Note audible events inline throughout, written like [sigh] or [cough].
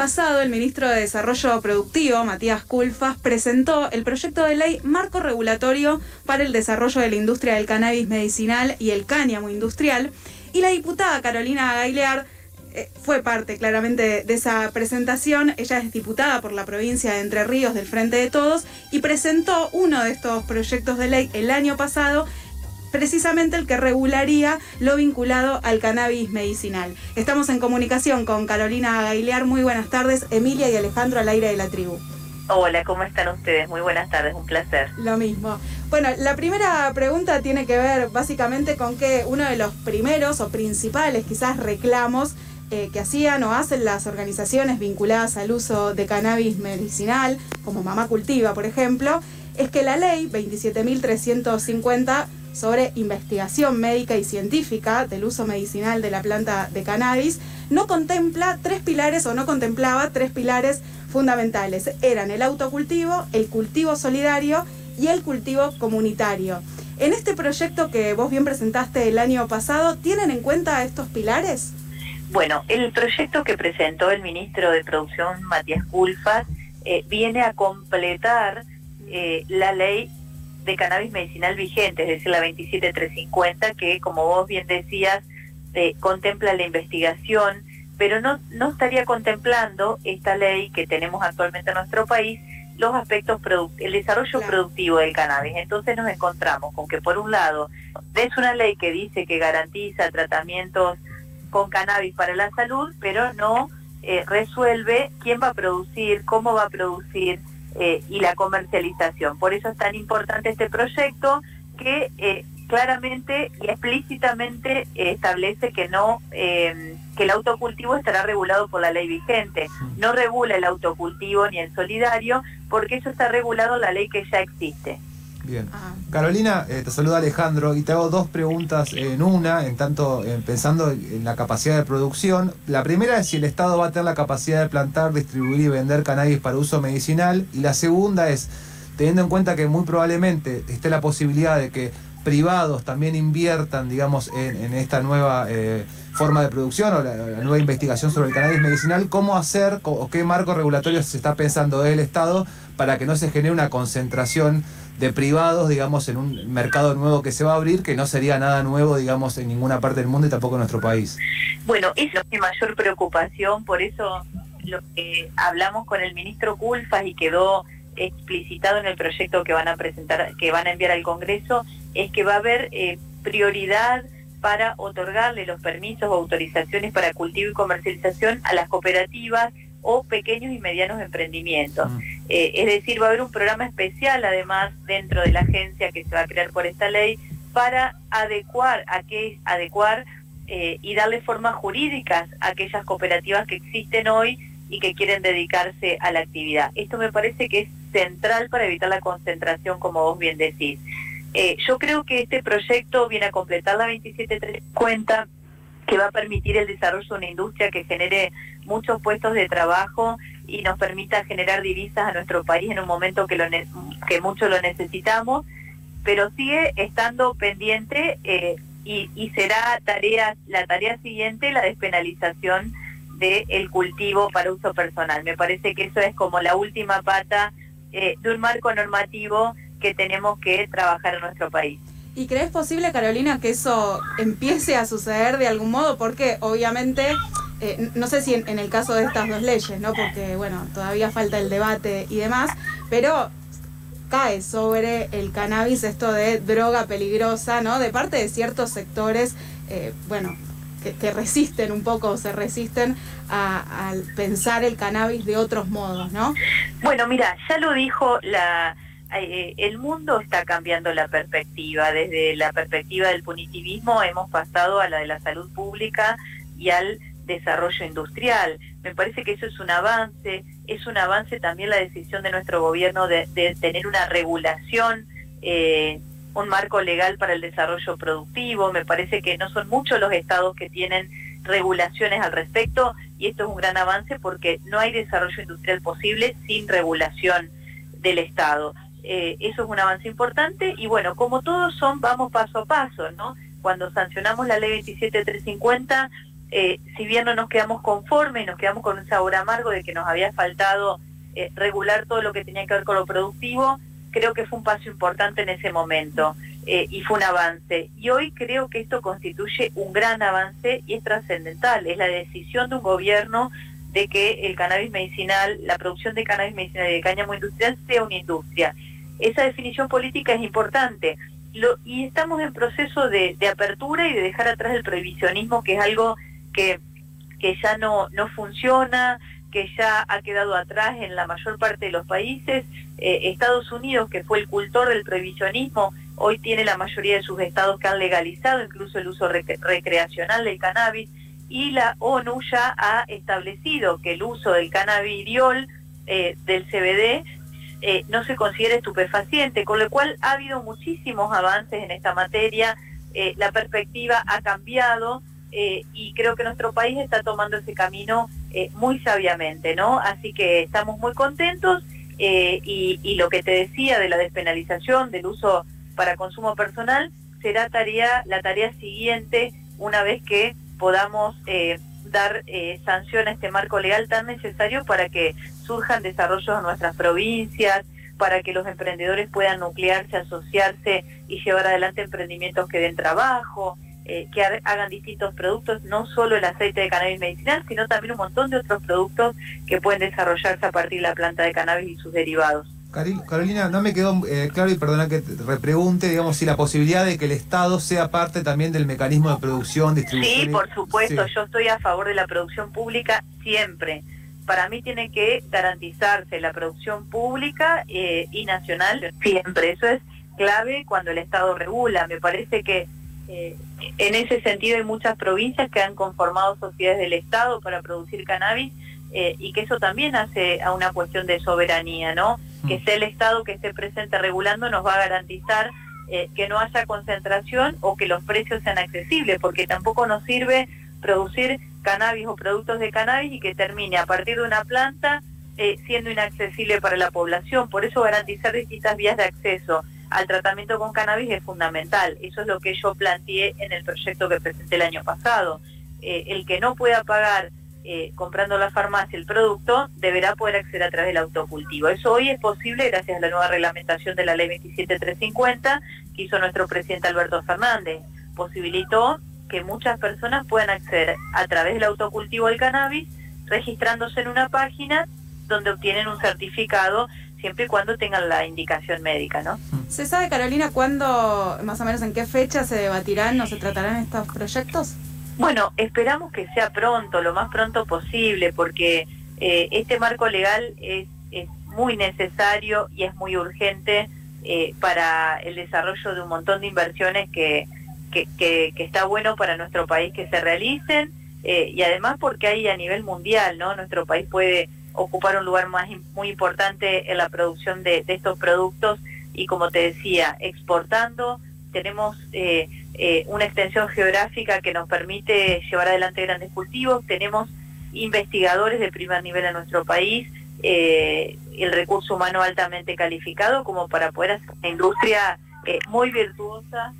Pasado, el ministro de Desarrollo Productivo, Matías Culfas, presentó el proyecto de ley Marco Regulatorio para el Desarrollo de la Industria del Cannabis Medicinal y el Cáñamo Industrial. Y la diputada Carolina Gailear eh, fue parte claramente de esa presentación. Ella es diputada por la provincia de Entre Ríos del Frente de Todos y presentó uno de estos proyectos de ley el año pasado precisamente el que regularía lo vinculado al cannabis medicinal. Estamos en comunicación con Carolina Gailear. Muy buenas tardes. Emilia y Alejandro al aire de la tribu. Hola, ¿cómo están ustedes? Muy buenas tardes, un placer. Lo mismo. Bueno, la primera pregunta tiene que ver básicamente con que uno de los primeros o principales quizás reclamos eh, que hacían o hacen las organizaciones vinculadas al uso de cannabis medicinal, como Mamá Cultiva, por ejemplo, es que la ley 27.350 sobre investigación médica y científica del uso medicinal de la planta de cannabis, no contempla tres pilares o no contemplaba tres pilares fundamentales. Eran el autocultivo, el cultivo solidario y el cultivo comunitario. En este proyecto que vos bien presentaste el año pasado, ¿tienen en cuenta estos pilares? Bueno, el proyecto que presentó el ministro de Producción, Matías Culfas, eh, viene a completar eh, la ley de cannabis medicinal vigente, es decir, la 27350, que como vos bien decías, eh, contempla la investigación, pero no, no estaría contemplando esta ley que tenemos actualmente en nuestro país los aspectos, el desarrollo productivo del cannabis. Entonces nos encontramos con que por un lado es una ley que dice que garantiza tratamientos con cannabis para la salud, pero no eh, resuelve quién va a producir, cómo va a producir, eh, y la comercialización. Por eso es tan importante este proyecto que eh, claramente y explícitamente establece que no que el autocultivo estará regulado por la ley vigente. No regula el autocultivo ni el solidario porque eso está regulado la ley que ya existe. Bien. Ah. Carolina, eh, te saluda Alejandro y te hago dos preguntas en una, en tanto pensando en la capacidad de producción. La primera es si el Estado va a tener la capacidad de plantar, distribuir y vender cannabis para uso medicinal. Y la segunda es, teniendo en cuenta que muy probablemente esté la posibilidad de que privados también inviertan, digamos, en, esta nueva eh, forma de producción o la, nueva investigación sobre el cannabis medicinal, ¿cómo hacer o qué marco regulatorio se está pensando del Estado para que no se genere una concentración de privados, digamos, en un mercado nuevo que se va a abrir, que no sería nada nuevo, digamos, en ninguna parte del mundo y tampoco en nuestro país. Bueno, es mi mayor preocupación, por eso lo que hablamos con el ministro Culfas y quedó explicitado en el proyecto que van a presentar, que van a enviar al Congreso, es que va a haber eh, prioridad para otorgarle los permisos o autorizaciones para cultivo y comercialización a las cooperativas o pequeños y medianos emprendimientos. Mm. Eh, es decir, va a haber un programa especial además dentro de la agencia que se va a crear por esta ley para adecuar, a qué, adecuar eh, y darle formas jurídicas a aquellas cooperativas que existen hoy y que quieren dedicarse a la actividad. Esto me parece que es central para evitar la concentración, como vos bien decís. Eh, yo creo que este proyecto viene a completar la 2730 que va a permitir el desarrollo de una industria que genere muchos puestos de trabajo y nos permita generar divisas a nuestro país en un momento que, mucho lo necesitamos, pero sigue estando pendiente eh, y, será tarea, la tarea siguiente la despenalización del cultivo para uso personal. Me parece que eso es como la última pata eh, de un marco normativo que tenemos que trabajar en nuestro país. ¿Y crees posible, Carolina, que eso empiece a suceder de algún modo? Porque obviamente, eh, no sé si en, el caso de estas dos leyes, ¿no? Porque, bueno, todavía falta el debate y demás, pero cae sobre el cannabis esto de droga peligrosa, ¿no? De parte de ciertos sectores, eh, bueno, que, resisten un poco, se resisten a, a pensar el cannabis de otros modos, ¿no? Bueno, mira, ya lo dijo la eh, el mundo está cambiando la perspectiva. Desde la perspectiva del punitivismo hemos pasado a la de la salud pública y al desarrollo industrial. Me parece que eso es un avance, es un avance también la decisión de nuestro gobierno de, tener una regulación, eh, un marco legal para el desarrollo productivo. Me parece que no son muchos los estados que tienen regulaciones al respecto y esto es un gran avance porque no hay desarrollo industrial posible sin regulación del Estado. Eh, eso es un avance importante y bueno, como todos son, vamos paso a paso, ¿no? Cuando sancionamos la ley 27350, eh, si bien no nos quedamos conformes, nos quedamos con un sabor amargo de que nos había faltado eh, regular todo lo que tenía que ver con lo productivo, creo que fue un paso importante en ese momento eh, y fue un avance. Y hoy creo que esto constituye un gran avance y es trascendental. Es la decisión de un gobierno de que el cannabis medicinal, la producción de cannabis medicinal y de cáñamo industrial sea una industria. Esa definición política es importante. y estamos en proceso de, apertura y de dejar atrás el prohibicionismo, que es algo que, que ya no, no funciona, que ya ha quedado atrás en la mayor parte de los países. Eh, Estados Unidos, que fue el cultor del prohibicionismo, hoy tiene la mayoría de sus estados que han legalizado incluso el uso recreacional del cannabis y la ONU ya ha establecido que el uso del cannabidiol, eh, del CBD, eh, no se considera estupefaciente, con lo cual ha habido muchísimos avances en esta materia, la perspectiva ha cambiado y creo que nuestro país está tomando ese camino eh, muy sabiamente, ¿no? Así que estamos muy contentos eh, y, lo que te decía de la despenalización del uso para consumo personal será tarea la tarea siguiente una vez que podamos eh, dar sanción a este marco legal tan necesario para que surjan desarrollos en nuestras provincias, para que los emprendedores puedan nuclearse, asociarse y llevar adelante emprendimientos que den trabajo, eh, que hagan distintos productos, no solo el aceite de cannabis medicinal, sino también un montón de otros productos que pueden desarrollarse a partir de la planta de cannabis y sus derivados. Carolina, no me quedó eh, claro y perdona que te repregunte, digamos, si la posibilidad de que el Estado sea parte también del mecanismo de producción, distribución. Sí, por supuesto, yo estoy a favor de la producción pública siempre. Para mí tiene que garantizarse la producción pública eh, y nacional siempre. Eso es clave cuando el Estado regula. Me parece que eh, en ese sentido hay muchas provincias que han conformado sociedades del Estado para producir cannabis eh, y que eso también hace a una cuestión de soberanía, ¿no? Mm. Que sea el Estado que esté presente regulando nos va a garantizar eh, que no haya concentración o que los precios sean accesibles, porque tampoco nos sirve producir cannabis o productos de cannabis y que termine a partir de una planta siendo inaccesible para la población. Por eso garantizar distintas vías de acceso al tratamiento con cannabis es fundamental. Eso es lo que yo planteé en el proyecto que presenté el año pasado. Eh, el que no pueda pagar eh, comprando la farmacia el producto deberá poder acceder a través del autocultivo. Eso hoy es posible gracias a la nueva reglamentación de la ley 27350 que hizo nuestro presidente Alberto Fernández. Posibilitó que muchas personas puedan acceder a través del autocultivo del cannabis registrándose en una página donde obtienen un certificado siempre y cuando tengan la indicación médica, ¿no? ¿Se sabe, Carolina, cuándo, más o menos en qué fecha se debatirán o se tratarán estos proyectos? Bueno, esperamos que sea pronto, lo más pronto posible, porque eh, este marco legal es, muy necesario y es muy urgente eh, para el desarrollo de un montón de inversiones que, que, está bueno para nuestro país que se realicen eh, y además porque hay a nivel mundial, ¿no? Nuestro país puede ocupar un lugar más muy importante en la producción de, estos productos y como te decía, exportando, tenemos eh, eh, una extensión geográfica que nos permite llevar adelante grandes cultivos, tenemos investigadores de primer nivel en nuestro país, eh, el recurso humano altamente calificado como para poder hacer una industria muy virtuosa,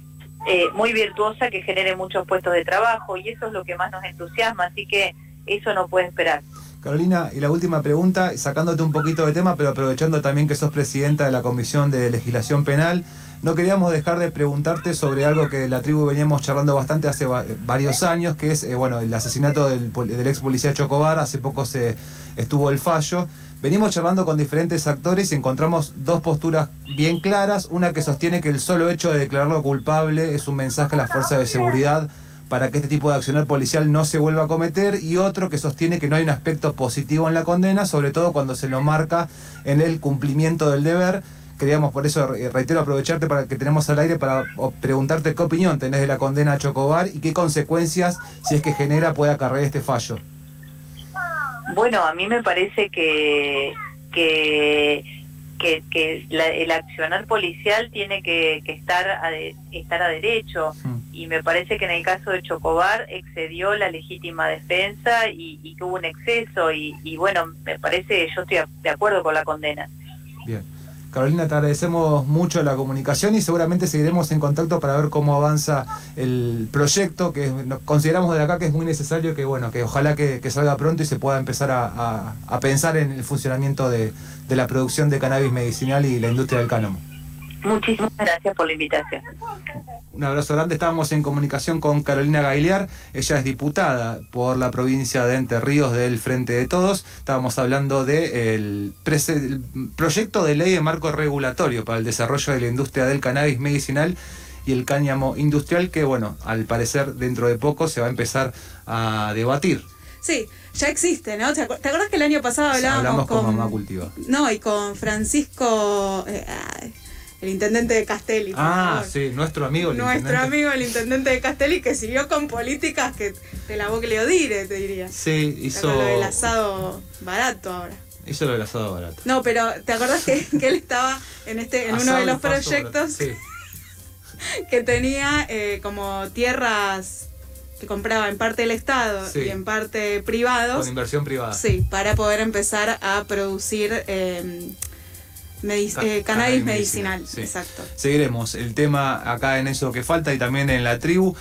muy virtuosa que genere muchos puestos de trabajo y eso es lo que más nos entusiasma, así que eso no puede esperar. Carolina, y la última pregunta, sacándote un poquito de tema, pero aprovechando también que sos presidenta de la Comisión de Legislación Penal, no queríamos dejar de preguntarte sobre algo que la tribu veníamos charlando bastante hace varios años, que es eh, bueno el asesinato del, ex policía Chocobar, hace poco se estuvo el fallo. Venimos charlando con diferentes actores y encontramos dos posturas bien claras, una que sostiene que el solo hecho de declararlo culpable es un mensaje a las fuerzas de seguridad para que este tipo de accionar policial no se vuelva a cometer y otro que sostiene que no hay un aspecto positivo en la condena, sobre todo cuando se lo marca en el cumplimiento del deber. Queríamos por eso, eh, reitero, aprovecharte para que tenemos al aire para preguntarte qué opinión tenés de la condena a Chocobar y qué consecuencias, si es que genera, puede acarrear este fallo. Bueno, a mí me parece que, que que, el accionar policial tiene que, estar, a estar a derecho hmm. y me parece que en el caso de Chocobar excedió la legítima defensa y, y que hubo un exceso y, y, bueno, me parece, yo estoy de acuerdo con la condena. Bien. Carolina, te agradecemos mucho la comunicación y seguramente seguiremos en contacto para ver cómo avanza el proyecto que consideramos de acá que es muy necesario, que bueno, que ojalá que, salga pronto y se pueda empezar a, pensar en el funcionamiento de, de, la producción de cannabis medicinal y la industria del cánomo. Muchísimas gracias por la invitación. Un abrazo grande. Estábamos en comunicación con Carolina Gailear. Ella es diputada por la provincia de Entre Ríos del Frente de Todos. Estábamos hablando del de proyecto de ley de marco regulatorio para el desarrollo de la industria del cannabis medicinal y el cáñamo industrial que, bueno, al parecer dentro de poco se va a empezar a debatir. Sí, ya existe, ¿no? ¿Te acuerdas que el año pasado hablábamos con, Mamá Cultiva? No, y con Francisco... Eh, el intendente de Castelli. Ah, sí, nuestro amigo el Nuestro amigo el intendente de Castelli que siguió con políticas que te la boca le odire, te diría. Sí, hizo. Lo del asado barato ahora. Hizo lo del asado barato. No, pero ¿te acordás que, él estaba en este en uno de los proyectos [laughs] que tenía eh, como tierras que compraba en parte el Estado y en parte privados. Con inversión privada. Sí, para poder empezar a producir eh, eh, cannabis medicinal, exacto. Seguiremos el tema acá en eso que falta y también en la tribu.